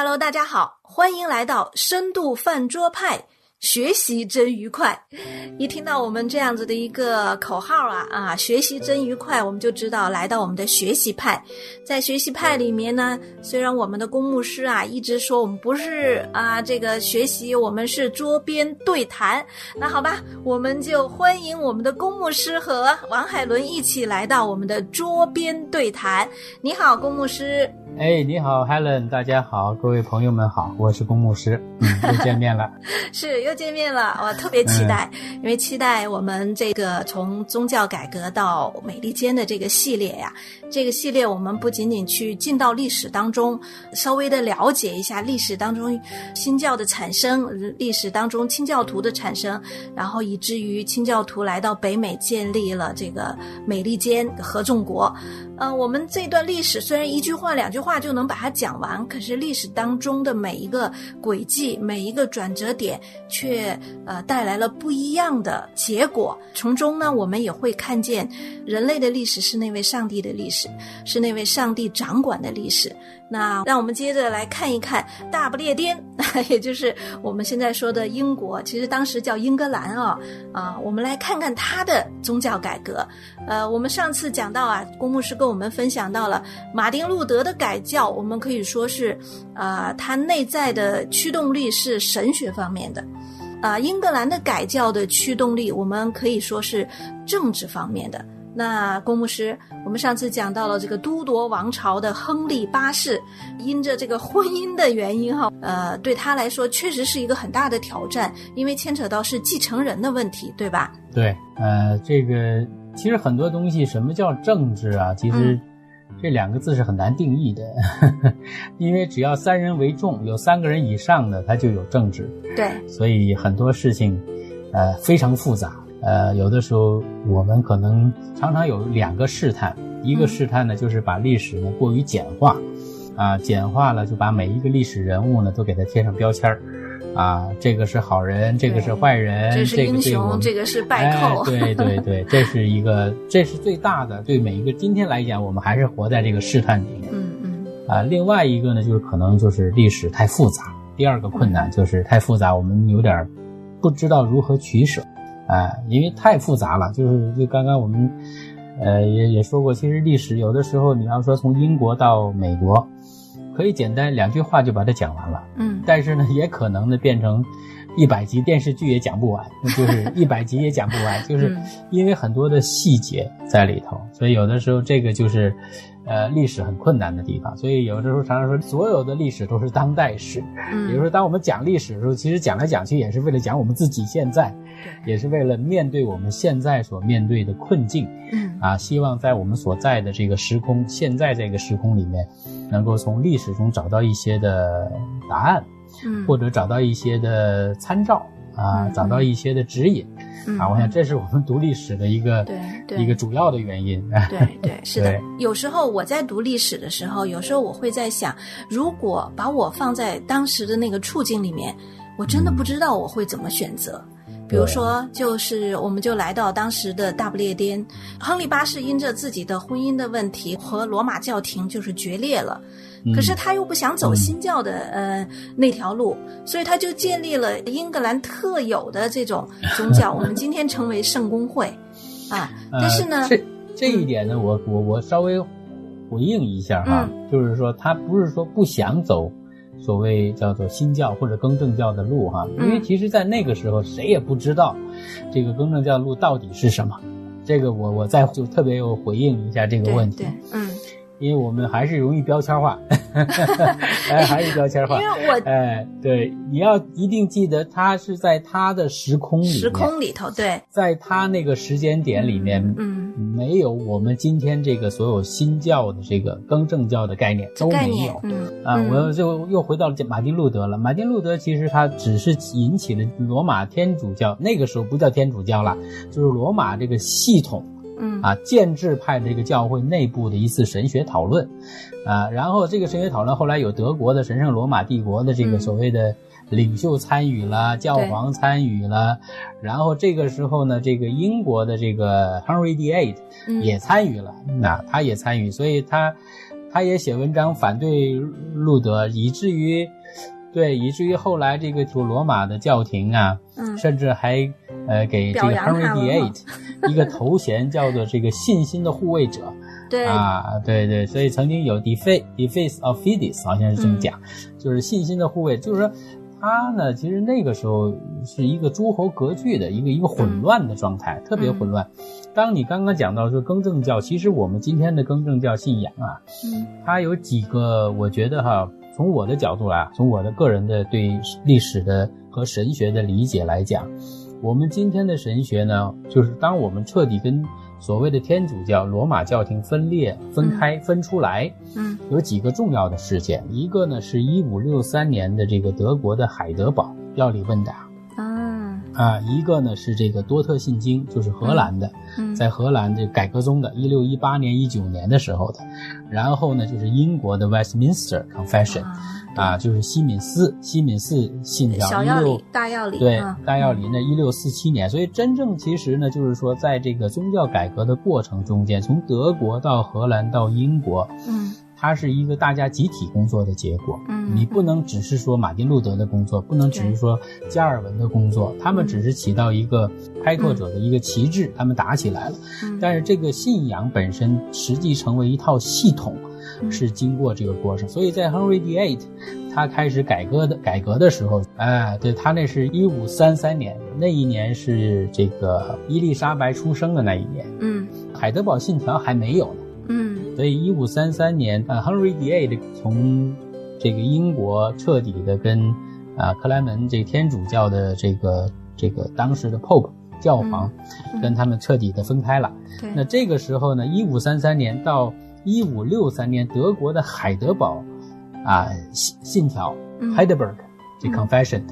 Hello，大家好，欢迎来到深度饭桌派。学习真愉快，一听到我们这样子的一个口号啊啊，学习真愉快，我们就知道来到我们的学习派。在学习派里面呢，虽然我们的公牧师啊一直说我们不是啊这个学习，我们是桌边对谈。那好吧，我们就欢迎我们的公牧师和王海伦一起来到我们的桌边对谈。你好，公牧师。哎，你好，Helen，大家好，各位朋友们好，我是公牧师，嗯，又见面了，是又见面了，我特别期待，因为期待我们这个从宗教改革到美利坚的这个系列呀，这个系列我们不仅仅去进到历史当中，稍微的了解一下历史当中新教的产生，历史当中清教徒的产生，然后以至于清教徒来到北美建立了这个美利坚合众国。呃，我们这段历史虽然一句话两句话话就能把它讲完，可是历史当中的每一个轨迹、每一个转折点，却呃带来了不一样的结果。从中呢，我们也会看见，人类的历史是那位上帝的历史，是那位上帝掌管的历史。那让我们接着来看一看大不列颠，也就是我们现在说的英国，其实当时叫英格兰啊啊，我们来看看它的宗教改革。呃，我们上次讲到啊，公牧师跟我们分享到了马丁路德的改教，我们可以说是，啊，他内在的驱动力是神学方面的，啊，英格兰的改教的驱动力，我们可以说是政治方面的。那公牧师，我们上次讲到了这个都铎王朝的亨利八世，因着这个婚姻的原因哈，呃，对他来说确实是一个很大的挑战，因为牵扯到是继承人的问题，对吧？对，呃，这个其实很多东西，什么叫政治啊？其实这两个字是很难定义的，因为只要三人为众，有三个人以上的，它就有政治。对，所以很多事情，呃，非常复杂。呃，有的时候我们可能常常有两个试探，一个试探呢就是把历史呢过于简化，啊，简化了就把每一个历史人物呢都给他贴上标签儿，啊，这个是好人，这个是坏人，这是英雄，这个是败寇，对对对，这是一个，这是最大的。对每一个今天来讲，我们还是活在这个试探里面。嗯嗯。啊，另外一个呢，就是可能就是历史太复杂。第二个困难就是太复杂，我们有点不知道如何取舍。啊，因为太复杂了，就是就刚刚我们，呃，也也说过，其实历史有的时候你要说从英国到美国，可以简单两句话就把它讲完了，嗯，但是呢，也可能呢变成一百集电视剧也讲不完，就是 一百集也讲不完，就是因为很多的细节在里头，所以有的时候这个就是。呃，历史很困难的地方，所以有的时候常常说，所有的历史都是当代史。嗯，比如说，当我们讲历史的时候，其实讲来讲去也是为了讲我们自己现在，也是为了面对我们现在所面对的困境。嗯，啊，希望在我们所在的这个时空，现在这个时空里面，能够从历史中找到一些的答案，嗯，或者找到一些的参照，啊，找到一些的指引。啊，我想这是我们读历史的一个对一个主要的原因。对对，是的。有时候我在读历史的时候，有时候我会在想，如果把我放在当时的那个处境里面，我真的不知道我会怎么选择。比如说，就是我们就来到当时的大不列颠，亨利八世因着自己的婚姻的问题和罗马教廷就是决裂了。可是他又不想走新教的呃那条路，所以他就建立了英格兰特有的这种宗教，我们今天称为圣公会，啊，但是呢，这这一点呢，我我我稍微回应一下哈，就是说他不是说不想走所谓叫做新教或者更正教的路哈，因为其实，在那个时候谁也不知道这个更正教路到底是什么，这个我我再就特别有回应一下这个问题，嗯。因为我们还是容易标签化，哎，还是标签化。因为我哎，对，你要一定记得，他是在他的时空里，时空里头，对，在他那个时间点里面，嗯，没有我们今天这个所有新教的这个更正教的概念都没有，嗯啊，我就又回到了马丁路德了。马丁路德其实他只是引起了罗马天主教，那个时候不叫天主教了，就是罗马这个系统。嗯。啊，建制派这个教会内部的一次神学讨论，啊，然后这个神学讨论后来有德国的神圣罗马帝国的这个所谓的领袖参与了，教皇参与了，然后这个时候呢，这个英国的这个 Henry VIII 也参与了，那他也参与，所以他他也写文章反对路德，以至于，对，以至于后来这个就罗马的教廷啊，嗯。甚至还呃给这个 Henry VIII 一个头衔，叫做这个信心的护卫者。对，啊，对对，所以曾经有 deface deface of fides，好像是这么讲，就是信心的护卫，就是说他呢，其实那个时候是一个诸侯割据的一个一个混乱的状态，特别混乱。当你刚刚讲到说更正教，其实我们今天的更正教信仰啊，嗯它有几个，我觉得哈，从我的角度来，从我的个人的对历史的和神学的理解来讲，我们今天的神学呢，就是当我们彻底跟所谓的天主教、罗马教廷分裂、分开、分出来，嗯。有几个重要的事件。一个呢是一五六三年的这个德国的海德堡药理问答啊。啊，一个呢是这个多特信经，就是荷兰的，嗯。在荷兰这改革中的，一六一八年、一九年的时候的。然后呢就是英国的 Westminster Confession 啊啊，就是西敏寺西敏寺信条小药一六理大药理对啊，大药理呢，一六四七年，所以真正其实呢，就是说，在这个宗教改革的过程中间，从德国到荷兰到英国，嗯它是一个大家集体工作的结果。嗯。你不能只是说马丁路德的工作，不能只是说加尔文的工作，他们只是起到一个开拓者的一个旗帜，他们打起来了。嗯。但是这个信仰本身实际成为一套系统，嗯是经过这个过程。所以在 Henry VIII 他开始改革的改革的时候，哎，对他那是一五三三年，那一年是这个伊丽莎白出生的那一年，嗯海德堡信条还没有呢。嗯所以，一五三三年，呃，Henry VIII 从这个英国彻底的跟啊、克莱门这个天主教的这个这个当时的 Pope 教皇，嗯跟他们彻底的分开了。对那这个时候呢，一五三三年到一五六三年，德国的海德堡啊信信条嗯。Heidelberg 这嗯。Confession，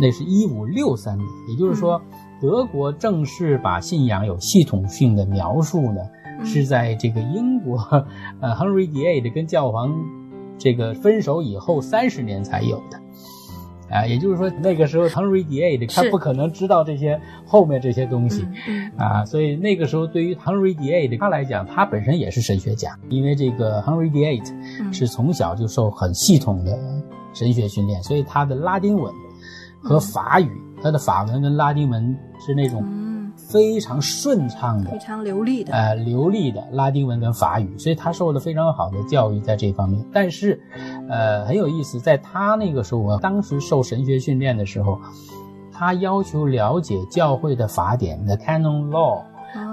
那是一五六三年，也就是说，德国正式把信仰有系统性的描述呢。嗯。是在这个英国，呃，Henry VIII 跟教皇这个分手以后三十年才有的，啊，也就是说那个时候 Henry VIII 他不可能知道这些后面这些东西。嗯啊，所以那个时候对于 Henry VIII 他来讲，他本身也是神学家，因为这个 Henry VIII 嗯。是从小就受很系统的神学训练，所以他的拉丁文和法语，他的法文跟拉丁文是那种嗯非常顺畅的非常流利的呃流利的拉丁文跟法语，所以他受了非常好的教育在这方面。但是，呃，很有意思，在他那个时候，我当时受神学训练的时候，他要求了解教会的法典 （the canon law，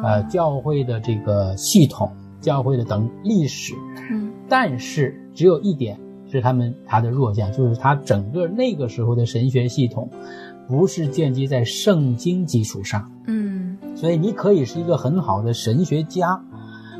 呃，啊教会的这个系统、教会的等历史。嗯但是只有一点是他们他的弱项，就是他整个那个时候的神学系统不是建基在圣经基础上。嗯所以你可以是一个很好的神学家，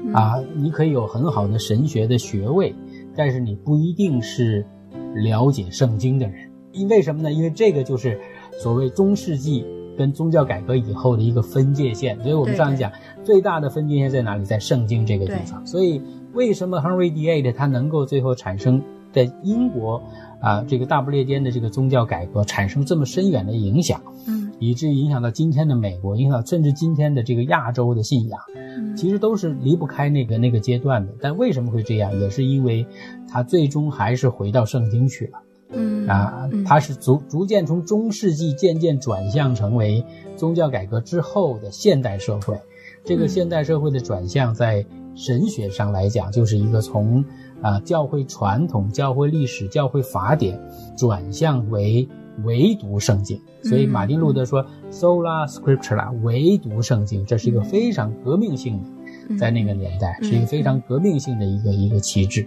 嗯啊，你可以有很好的神学的学位，但是你不一定是了解圣经的人。因为什么呢？因为这个就是所谓中世纪跟宗教改革以后的一个分界线。所以我们上次讲，最大的分界线在哪里？在圣经这个地方。所以为什么 Henry VIII 他能够最后产生在英国啊这个大不列颠的这个宗教改革产生这么深远的影响？嗯以至于影响到今天的美国，影响到甚至今天的这个亚洲的信仰，嗯其实都是离不开那个那个阶段的。但为什么会这样，也是因为他最终还是回到圣经去了嗯啊嗯，他是逐逐渐从中世纪渐渐转向成为宗教改革之后的现代社会。这个嗯现代社会的转向，在神学上来讲，就是一个从啊教会传统、教会历史、教会法典转向为唯独圣经。所以嗯马丁路德说 “sola scriptura”，唯独圣经，这是一个非常革命性的。嗯在那个年代嗯是一个非常革命性的一个一个旗帜，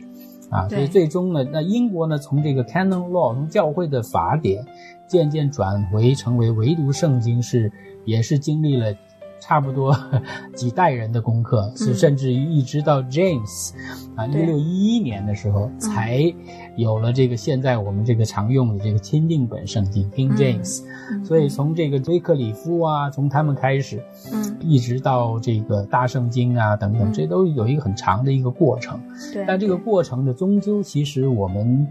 啊，所以最终呢，那英国呢从这个 canon law 从教会的法典渐渐转回成为唯独圣经是也是经历了差不多 几代人的功课，甚至于一直到 James 啊一对六一一年的时候才有了这个现在我们这个常用的这个钦定本圣经 King 嗯。James，嗯。所以从这个威克里夫啊，从他们开始。嗯。一直到这个大圣经啊等等，嗯。这都有一个很长的一个过程。对，但这个过程的终究，其实我们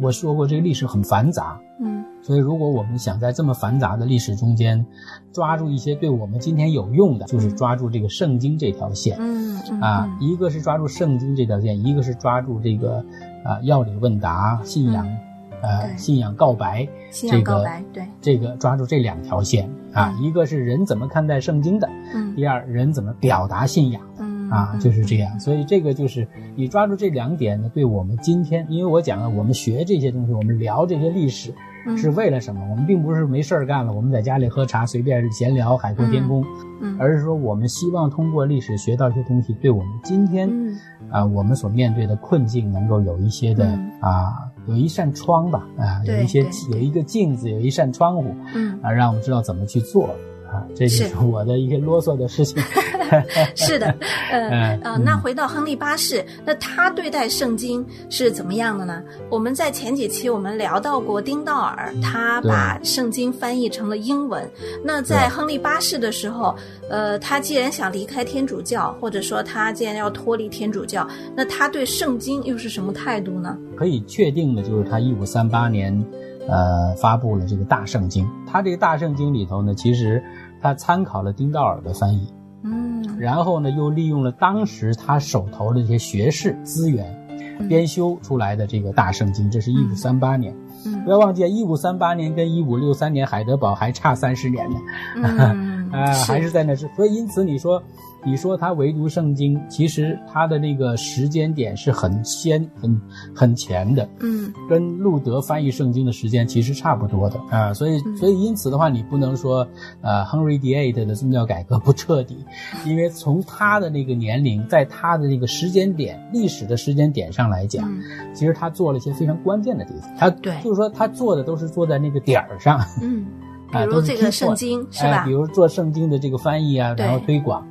我说过，这个历史很繁杂，嗯所以，如果我们想在这么繁杂的历史中间抓住一些对我们今天有用的，就是抓住这个圣经这条线。嗯嗯啊，一个是抓住圣经这条线，一个是抓住这个啊要理问答、信仰，呃信仰告白，信仰这个告白对这个抓住这两条线啊，一个是人怎么看待圣经的，嗯第二人怎么表达信仰啊，就是这样，所以这个就是你抓住这两点呢，对我们今天，因为我讲了，我们学这些东西，我们聊这些历史，嗯。是为了什么？我们并不是没事儿干了，我们在家里喝茶随便闲聊，海阔天空，嗯而是说我们希望通过历史学到一些东西，对我们今天嗯。啊我们所面对的困境能够有一些的嗯。啊有一扇窗吧啊有一些有一个镜子，有一扇窗户嗯，啊，让我们知道怎么去做啊，这就是。是我的一些啰嗦的事情。是的，呃嗯呃，那回到亨利八世，那他对待圣经是怎么样的呢？我们在前几期我们聊到过丁道尔，他把圣经翻译成了英文。那在亨利八世的时候，呃，他既然想离开天主教，或者说他既然要脱离天主教，那他对圣经又是什么态度呢？可以确定的就是他一五三八年，呃，发布了这个大圣经。他这个大圣经里头呢，其实他参考了丁道尔的翻译，嗯然后呢，又利用了当时他手头的这些学士资源，编修出来的这个大圣经。这是一五三八年，嗯不要忘记，一五三八年跟一五六三年海德堡还差三十年呢。嗯，啊、还是在那是，所以因此你说，你说他唯独圣经，其实他的那个时间点是很先、很很前的，嗯。跟路德翻译圣经的时间其实差不多的。啊、所以所以因此的话，你不能说呃，Henry VIII 的宗教改革不彻底，因为从他的那个年龄，在他的那个时间点、历史的时间点上来讲，嗯。其实他做了一些非常关键的地方，他对。就是说他做的都是做在那个点儿上。嗯，比啊，如都是这个圣经是哎，吧？比？如做圣经的这个翻译啊，然后推广，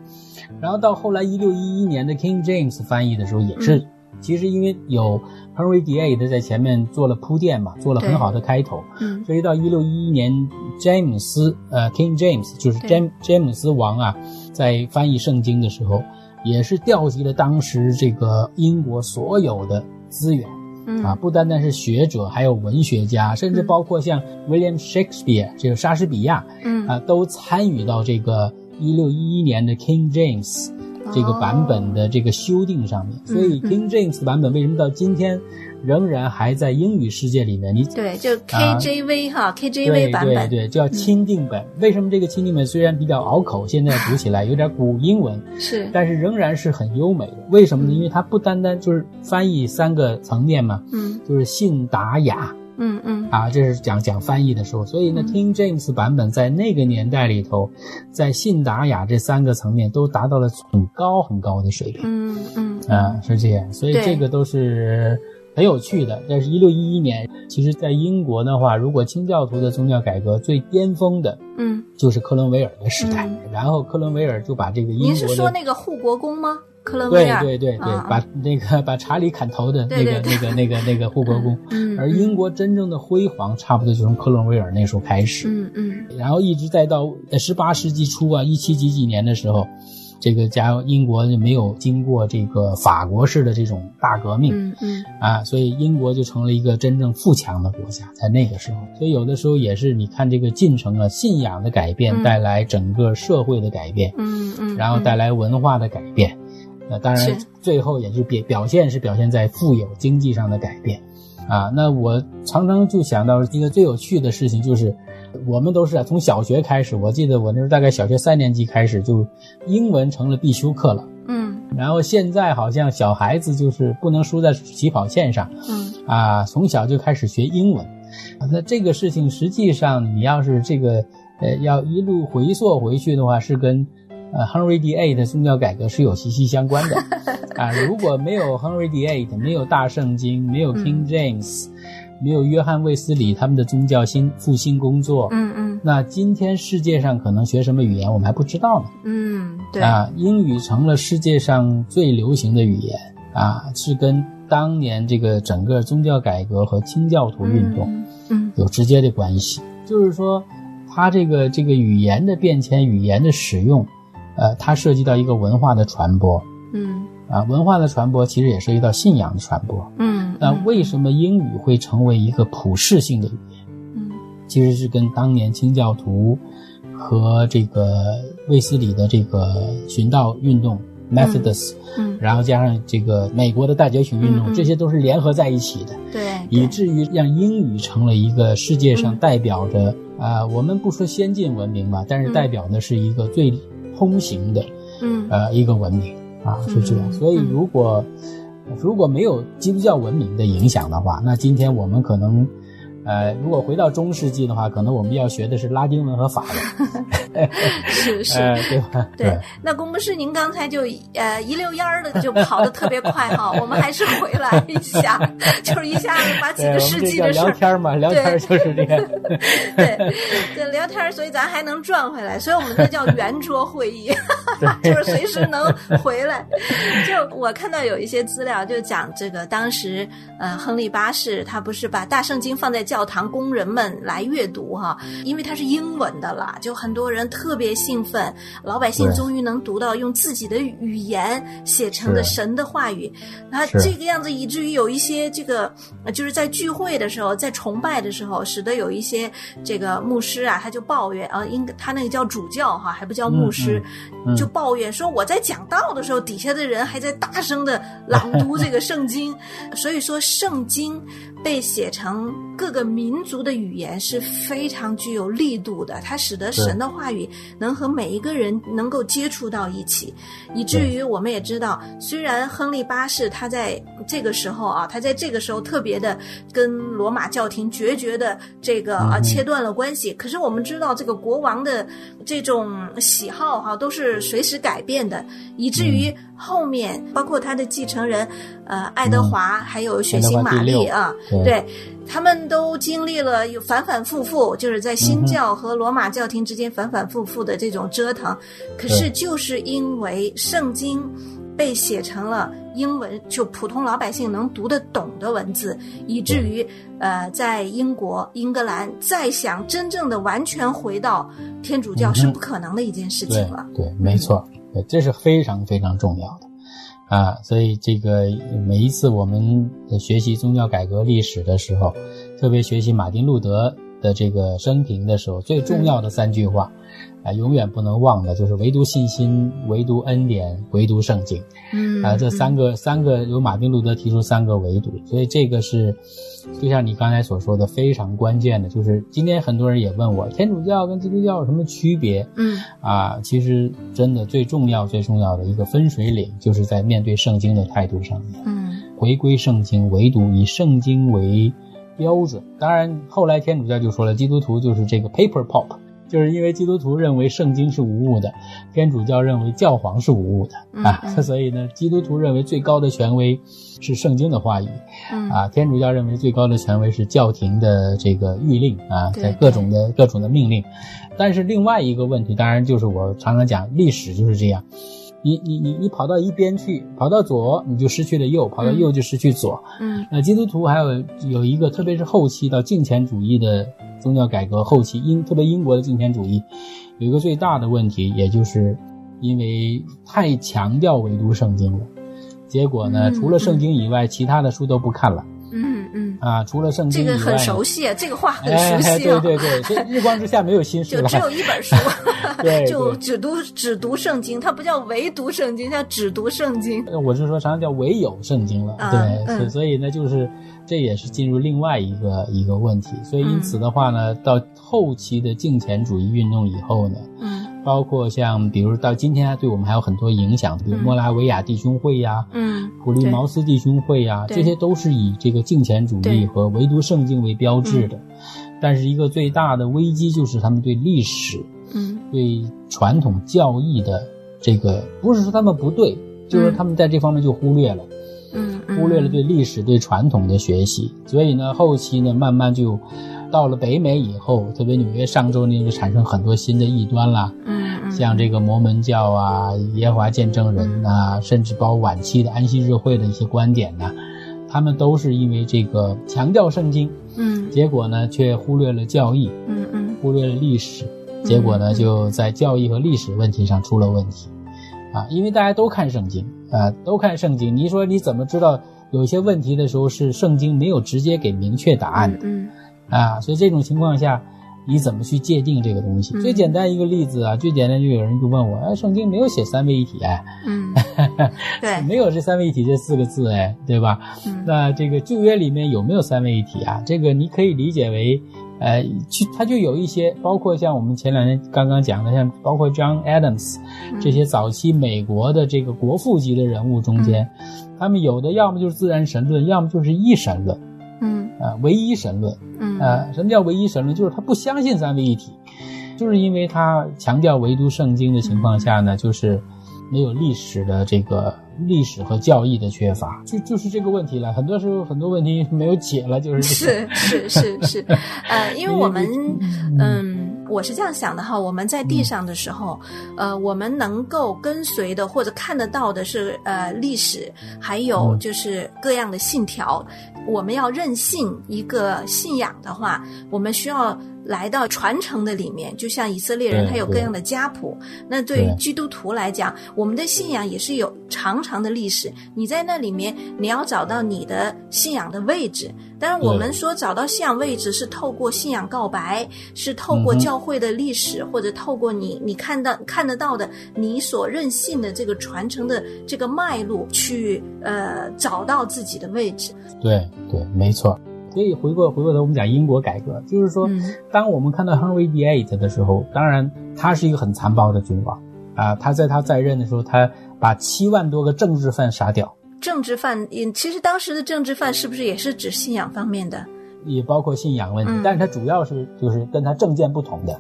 然后到后来一六一一年的 King James 翻译的时候，也是、嗯。其实因为有 Henry VIII 在前面做了铺垫嘛，做了很好的开头，嗯。所以到一六一一年，詹姆斯呃 King James 就是对。詹詹姆斯王啊，在翻译圣经的时候，也是调集了当时这个英国所有的资源。嗯。啊，不单单是学者，还有文学家，甚至包括像 William Shakespeare 这个莎士比亚嗯。啊，都参与到这个一六一一年的 King James 这个版本的这个修订上面。所以嗯 King James 版本为什么到今天仍然还在英语世界里面？你对，就啊 KJV 哈对，KJV 版本，对对，叫钦定本。为什么这个钦定本虽然比较拗口，现在读起来有点古英文，是但是仍然是很优美的。为什么呢？因为它不单单就是翻译三个层面嘛，嗯就是信达雅。嗯嗯啊，这是讲讲翻译的时候，所以呢、嗯 k i n g James 版本在那个年代里头，在信达雅这三个层面都达到了很高很高的水平。嗯嗯啊，是这样，所以这个都是很有趣的。但是，一六一一年，其实在英国的话，如果清教徒的宗教改革最巅峰的，嗯，就是克伦威尔的时代。嗯然后，克伦威尔就把这个英您是说那个护国公吗？对尔，对对对，啊把那个 把查理砍头的那个那个那个那个护国公。嗯，而英国真正的辉煌，差不多就从克伦威尔那时候开始。嗯嗯。然后一直再到在十八世纪初啊，一七几几年的时候，这个加英国就没有经过这个法国式的这种大革命、嗯嗯。啊，所以英国就成了一个真正富强的国家，在那个时候。所以有的时候也是你看这个进程啊，信仰的改变嗯。带来整个社会的改变，嗯嗯，然后带来文化的改变。那当然，最后也是表表现是表现在富有经济上的改变，啊，那我常常就想到一个最有趣的事情，就是我们都是啊从小学开始，我记得我那时候大概小学三年级开始，就英文成了必修课了。嗯然后现在好像小孩子就是不能输在起跑线上嗯啊，从小就开始学英文。啊那这个事情实际上，你要是这个呃要一路回溯回去的话，是跟呃 Henry VIII 的宗教改革是有息息相关的 啊。如果没有 Henry VIII，没有大圣经，没有 King James，、没有约翰卫斯理他们的宗教新复兴工作，嗯嗯那今天世界上可能学什么语言，我们还不知道呢。嗯，对，啊，英语成了世界上最流行的语言啊，是跟当年这个整个宗教改革和清教徒运动嗯有直接的关系。就是说，它这个这个语言的变迁、语言的使用，呃，它涉及到一个文化的传播嗯。啊，文化的传播其实也涉及到信仰的传播。嗯，那为什么英语会成为一个普世性的语言？嗯。其实是跟当年清教徒和这个卫斯理的这个寻道运动 Methodist，嗯，然后加上这个美国的大觉醒运动，这些都是联合在一起的，对，以至于让英语成了一个世界上代表着啊、呃我们不说先进文明吧，但是嗯。代表的是一个最通行的嗯呃一个文明啊，是这样。嗯所以如果如果没有基督教文明的影响的话，那今天我们可能。呃，如果回到中世纪的话，可能我们要学的是拉丁文和法文，是 是。呃，对吧？对，那龚博士，您刚才就呃一溜烟儿的就跑得特别快哈，我们还是回来一下，就是一下子把几，个世纪的事儿，聊天嘛，聊天就是这样。对，对聊天，所以咱还能转回来，所以我们这叫圆桌会议，就是随时能回来。就我看到有一些资料，就讲这个当时呃亨利八世他不是把大圣经放在教堂工人们来阅读哈，因为它是英文的啦，就很多人特别兴奋，老百姓终于能读到用自己的语言写成的神的话语，那这个样子以至于有一些这个呃就是在聚会的时候，在崇拜的时候，使得有一些这个牧师啊，他就抱怨啊，应该他那个叫主教哈，还不叫牧师，嗯嗯就抱怨说我在讲道的时候，底下的人还在大声的朗读这个圣经，所以说圣经被写成各个民族的语言是非常具有力度的，它使得神的话语能和每一个人能够接触到一起，以至于我们也知道，虽然亨利八世他在这个时候啊，他在这个时候特别的跟罗马教廷决绝的这个啊切断了关系，可是我们知道这个国王的这种喜好哈、都是随时改变的，以至于后面包括他的继承人呃爱德华、还有血腥玛丽啊，对。对。他们都经历了有反反复复，就是在新教和罗马教廷之间反反复复的这种折腾。可是就是因为圣经被写成了英文，就普通老百姓能读得懂的文字，以至于呃，在英国、英格兰再想真正的完全回到天主教是不可能的一件事情对了。对，没错，这是非常非常重要的啊。所以这个每一次我们学习宗教改革历史的时候，特别学习马丁路德的这个生平的时候，最重要的三句话。啊，永远不能忘的就是唯独信心，唯独恩典，唯独圣经。嗯啊，这三个三个由马丁路德提出三个唯独，所以这个是就像你刚才所说的非常关键的，就是今天很多人也问我，天主教跟基督教有什么区别？嗯啊，其实真的最重要、最重要的一个分水岭，就是在面对圣经的态度上面，嗯回归圣经，唯独以圣经为标准。当然，后来天主教就说了，基督徒就是这个 paper pop，就是因为基督徒认为圣经是无误的，天主教认为教皇是无误的啊，所以呢，基督徒认为最高的权威是圣经的话语，嗯。啊，天主教认为最高的权威是教廷的这个谕令啊，在各种的各种的命令。但是另外一个问题，当然就是我常常讲，历史就是这样，你你你你跑到一边去，跑到左你就失去了右，跑到右就失去左。嗯那基督徒还有有一个，特别是后期到敬虔主义的宗教改革后期，英特别英国的敬虔主义，有一个最大的问题，也就是因为太强调唯独圣经了，结果呢，嗯除了圣经以外，其他的书都不看了嗯嗯，啊，除了圣经，这个很熟悉啊，这个话很哎，熟悉啊。对对对，这日光之下没有新事了，就只有一本书 对，就只读只读圣经，它不叫唯读圣经，叫只读圣经。我是说，常常叫唯有圣经了，啊对，嗯所、所以呢，就是这也是进入另外一个一个问题，所以因此的话呢，到后期的敬虔主义运动以后呢，嗯包括像比如到今天对我们还有很多影响，比如嗯莫拉维亚弟兄会呀、嗯，普利茅斯弟兄会呀，对。这些都是以这个敬虔主义和唯独圣经为标志的。但是一个最大的危机就是他们对历史、嗯。对传统教义的这个，不是说他们不对，就是他们在这方面就忽略了。忽略了对历史、对传统的学习，所以呢，后期呢，慢慢就到了北美以后，特别纽约上周呢，就产生很多新的异端啦，嗯嗯。像这个摩门教啊、耶和华见证人呐、甚至包括晚期的安息日会的一些观点呐、他们都是因为这个强调圣经，嗯。结果呢，却忽略了教义，嗯嗯。忽略了历史，结果呢，就在教义和历史问题上出了问题，啊，因为大家都看圣经啊，都看圣经，你说你怎么知道有些问题的时候是圣经没有直接给明确答案的？嗯。啊？所以这种情况下，你怎么去界定这个东西？最简单一个例子啊，最简单就有人就问我，哎，圣经没有写三位一体哎，嗯，对，没有这三位一体这四个字哎，对吧？那这个旧约里面有没有三位一体啊？这个你可以理解为，呃，去它就有一些，包括像我们前两天刚刚讲的，像包括 John Adams 这些早期美国的这个国父级的人物中间，他们有的要么就是自然神论，要么就是一神论。嗯，呃，唯一神论，嗯，呃，什么叫唯一神论？就是他不相信三位一体，就是因为他强调唯独圣经的情况下呢，就是没有历史的这个历史和教义的缺乏，就就是这个问题了。很多时候很多问题没有解了，就是这个是是是是，呃，因为我们嗯。我是这样想的哈，我们在地上的时候，呃，我们能够跟随的或者看得到的是呃历史，还有就是各样的信条。我们要任性一个信仰的话，我们需要。来到传承的里面，就像以色列人，他有各样的家谱。那对于基督徒来讲，我们的信仰也是有长长的历史。你在那里面，你要找到你的信仰的位置。当然，我们说找到信仰位置是透过信仰告白，是透过教会的历史，或者透过你你看到看得到的你所任性的这个传承的这个脉络去呃找到自己的位置。对对，没错。所以回过回过头，我们讲英国改革，就是说，当我们看到 Henry VIII 的时候，当然他是一个很残暴的君王啊。他在他在任的时候，他把七万多个政治犯杀掉。政治犯，其实当时的政治犯是不是也是指信仰方面的？也包括信仰问题，但是他主要是就是跟他政见不同的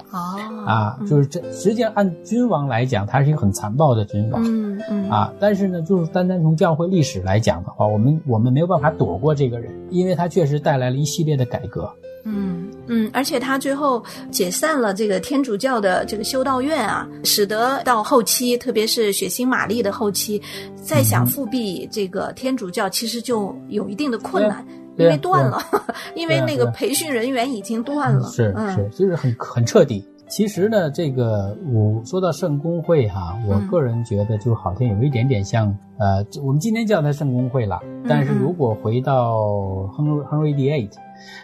啊，就是这实际上按君王来讲，他是一个很残暴的君王，嗯嗯。啊，但是呢，就是单单从教会历史来讲的话，我们我们没有办法躲过这个人，因为他确实带来了一系列的改革，嗯嗯，而且他最后解散了这个天主教的这个修道院啊，使得到后期，特别是血腥玛丽的后期，再想复辟这个天主教，其实就有一定的困难。因为断了，因为那个培训人员已经断了，是是，就是很很彻底。其实呢，这个我说到圣公会哈，我个人觉得就好像有一点点像呃，我们今天叫它圣公会了。但是如果回到 Henry Henry VIII，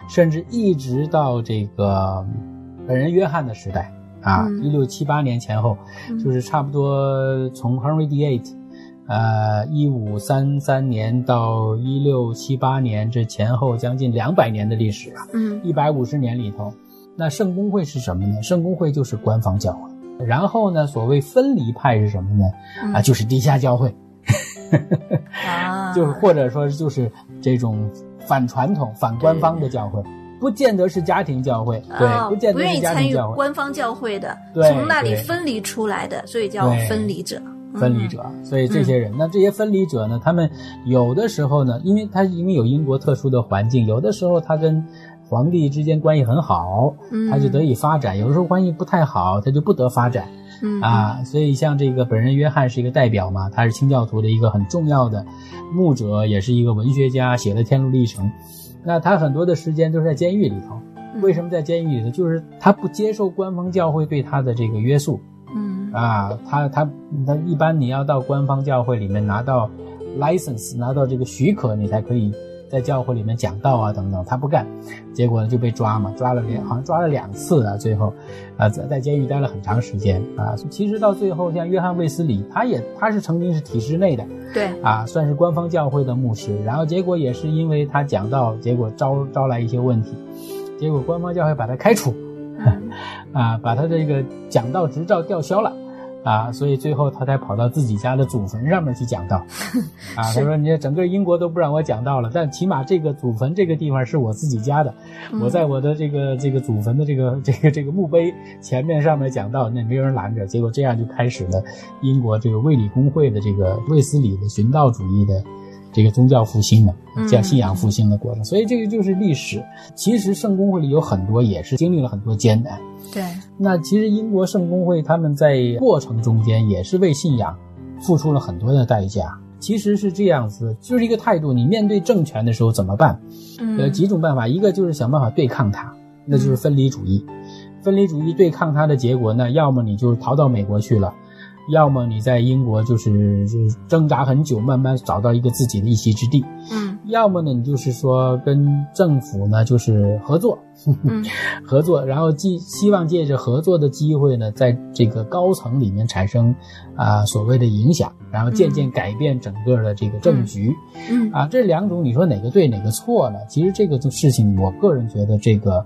甚至一直到这个本人约翰的时代啊，一六七八年前后，就是差不多从 Henry VIII。呃，一五三三年到一六七八年，这前后将近两百年的历史啊。嗯，一百五十年里头，那圣公会是什么呢？圣公会就是官方教会。然后呢，所谓分离派是什么呢？啊，就是地下教会。啊，就是或者说就是这种反传统、反官方的教会，不见得是家庭教会，对，不见得是家庭教会。官方教会的，对，从那里分离出来的，所以叫分离者。分离者，所以这些人，那这些分离者呢？他们有的时候呢，因为他因为有英国特殊的环境，有的时候他跟皇帝之间关系很好，他就得以发展；有的时候关系不太好，他就不得发展。啊，所以像这个本人约翰是一个代表嘛，他是清教徒的一个很重要的牧者，也是一个文学家，写了《天路历程》。那他很多的时间都是在监狱里头。为什么在监狱里头？就是他不接受官方教会对他的这个约束。啊，他他他一般你要到官方教会里面拿到 license，拿到这个许可，你才可以在教会里面讲道啊等等。他不干，结果呢就被抓嘛，抓了两好像抓了两次啊，最后啊在在监狱待了很长时间啊。其实到最后，像约翰卫斯理，他也他是曾经是体制内的，对啊，算是官方教会的牧师。然后结果也是因为他讲道，结果招招来一些问题，结果官方教会把他开除，啊，把他这个讲道执照吊销了。啊，所以最后他才跑到自己家的祖坟上面去讲道，啊，他说你这整个英国都不让我讲道了，但起码这个祖坟这个地方是我自己家的，我在我的这个这个祖坟的这个 这个这个墓碑前面上面讲道，那没有人拦着，结果这样就开始了英国这个卫理公会的这个卫斯理的寻道主义的。这个宗教复兴的，叫信仰复兴的过程，所以这个就是历史。其实圣公会里有很多也是经历了很多艰难。对，那其实英国圣公会他们在过程中间也是为信仰付出了很多的代价。其实是这样子，就是一个态度。你面对政权的时候怎么办？嗯有几种办法，一个就是想办法对抗它，那就是分离主义。分离主义对抗它的结果呢，要么你就逃到美国去了。要么你在英国就是就是挣扎很久，慢慢找到一个自己的一席之地，嗯要么呢你就是说跟政府呢就是合作，嗯 合作，然后既希望借着合作的机会呢，在这个高层里面产生啊、所谓的影响，然后渐渐改变整个的这个政局。嗯啊，这两种你说哪个对哪个错呢？其实这个事情，我个人觉得这个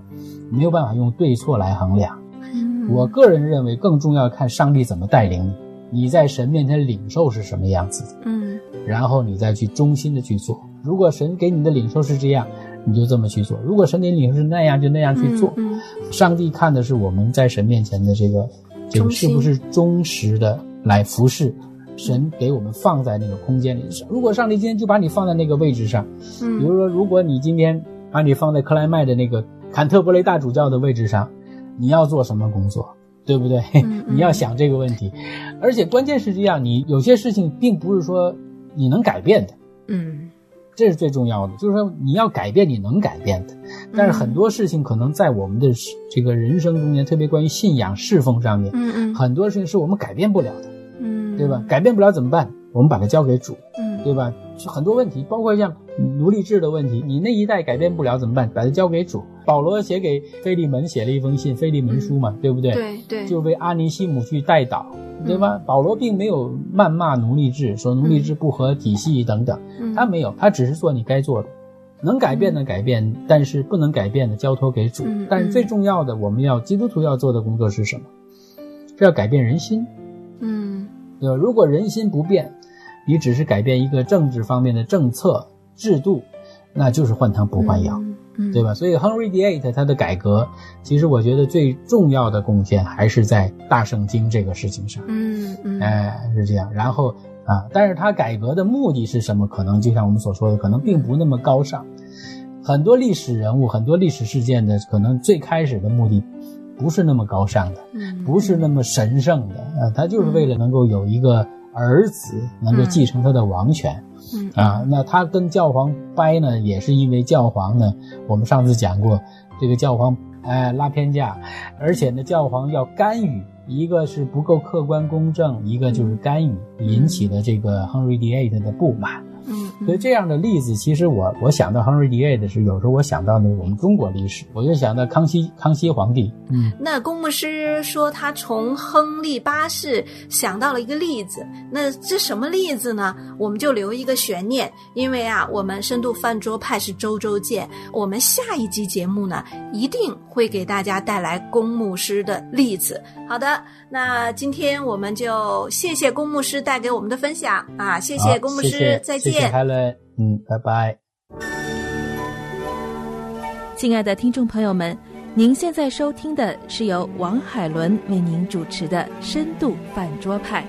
没有办法用对错来衡量。嗯，我个人认为更重要看上帝怎么带领你，你在神面前领受是什么样子。的，嗯。然后你再去忠心的去做。如果神给你的领受是这样，你就这么去做；如果神给你领受是那样，就那样去做。嗯上帝看的是我们在神面前的这个这个是不是忠实的来服侍？神给我们放在那个空间里。如果上帝今天就把你放在那个位置上，比嗯如说，如果你今天把你放在克莱麦的那个坎特伯雷大主教的位置上，你要做什么工作，对不对？嗯 你要想这个问题，而且关键是这样，你有些事情并不是说你能改变的。嗯这是最重要的，就是说你要改变你能改变的，但是很多事情可能在我们的这个人生中间，特别关于信仰侍奉上面，嗯嗯很多事情是我们改变不了的，嗯，对吧？改变不了怎么办？我们把它交给主，嗯对吧？就很多问题，包括像奴隶制的问题，你那一代改变不了怎么办？把它交给主。保罗写给腓利门写了一封信，腓利门书嘛，对不对？对对，就为阿尼西姆去代祷，对吧？保罗并没有谩骂奴隶制，说奴隶制不合体系等等，嗯他没有，他只是做你该做的，能改变的改变，但是不能改变的交托给主嗯。但是最重要的，我们要基督徒要做的工作是什么？是要改变人心，嗯对吧？如果人心不变，你只是改变一个政治方面的政策制度，那就是换汤不换药。嗯嗯对吧？所以 Henry VIII 他的改革，其实我觉得最重要的贡献还是在大圣经这个事情上。嗯嗯哎，是这样。然后啊，但是他改革的目的是什么？可能就像我们所说的，可能并不那么高尚。很多历史人物、很多历史事件的，可能最开始的目的不是那么高尚的，嗯不是那么神圣的。啊，他就是为了能够有一个儿子能够继承他的王权。嗯啊，那他跟教皇掰呢，也是因为教皇呢，我们上次讲过，这个教皇哎拉偏架，而且呢，教皇要干预，一个是不够客观公正，一个就是干预，引起的这个 Henry VIII 的不满。嗯所以这样的例子，其实我我想到 Henry VIII 的时候，有时候我想到呢我们中国历史，我就想到康熙康熙皇帝，嗯，那公牧师说，他从亨利八世想到了一个例子，那这什么例子呢？我们就留一个悬念，因为啊，我们深度饭桌派是周周见，我们下一集节目呢，一定会给大家带来公牧师的例子。好的，那今天我们就谢谢龚牧师带给我们的分享啊，谢谢龚牧师，谢谢再谢谢见。Helen，嗯，拜拜。亲爱的听众朋友们，您现在收听的是由王海伦为您主持的《深度饭桌派》。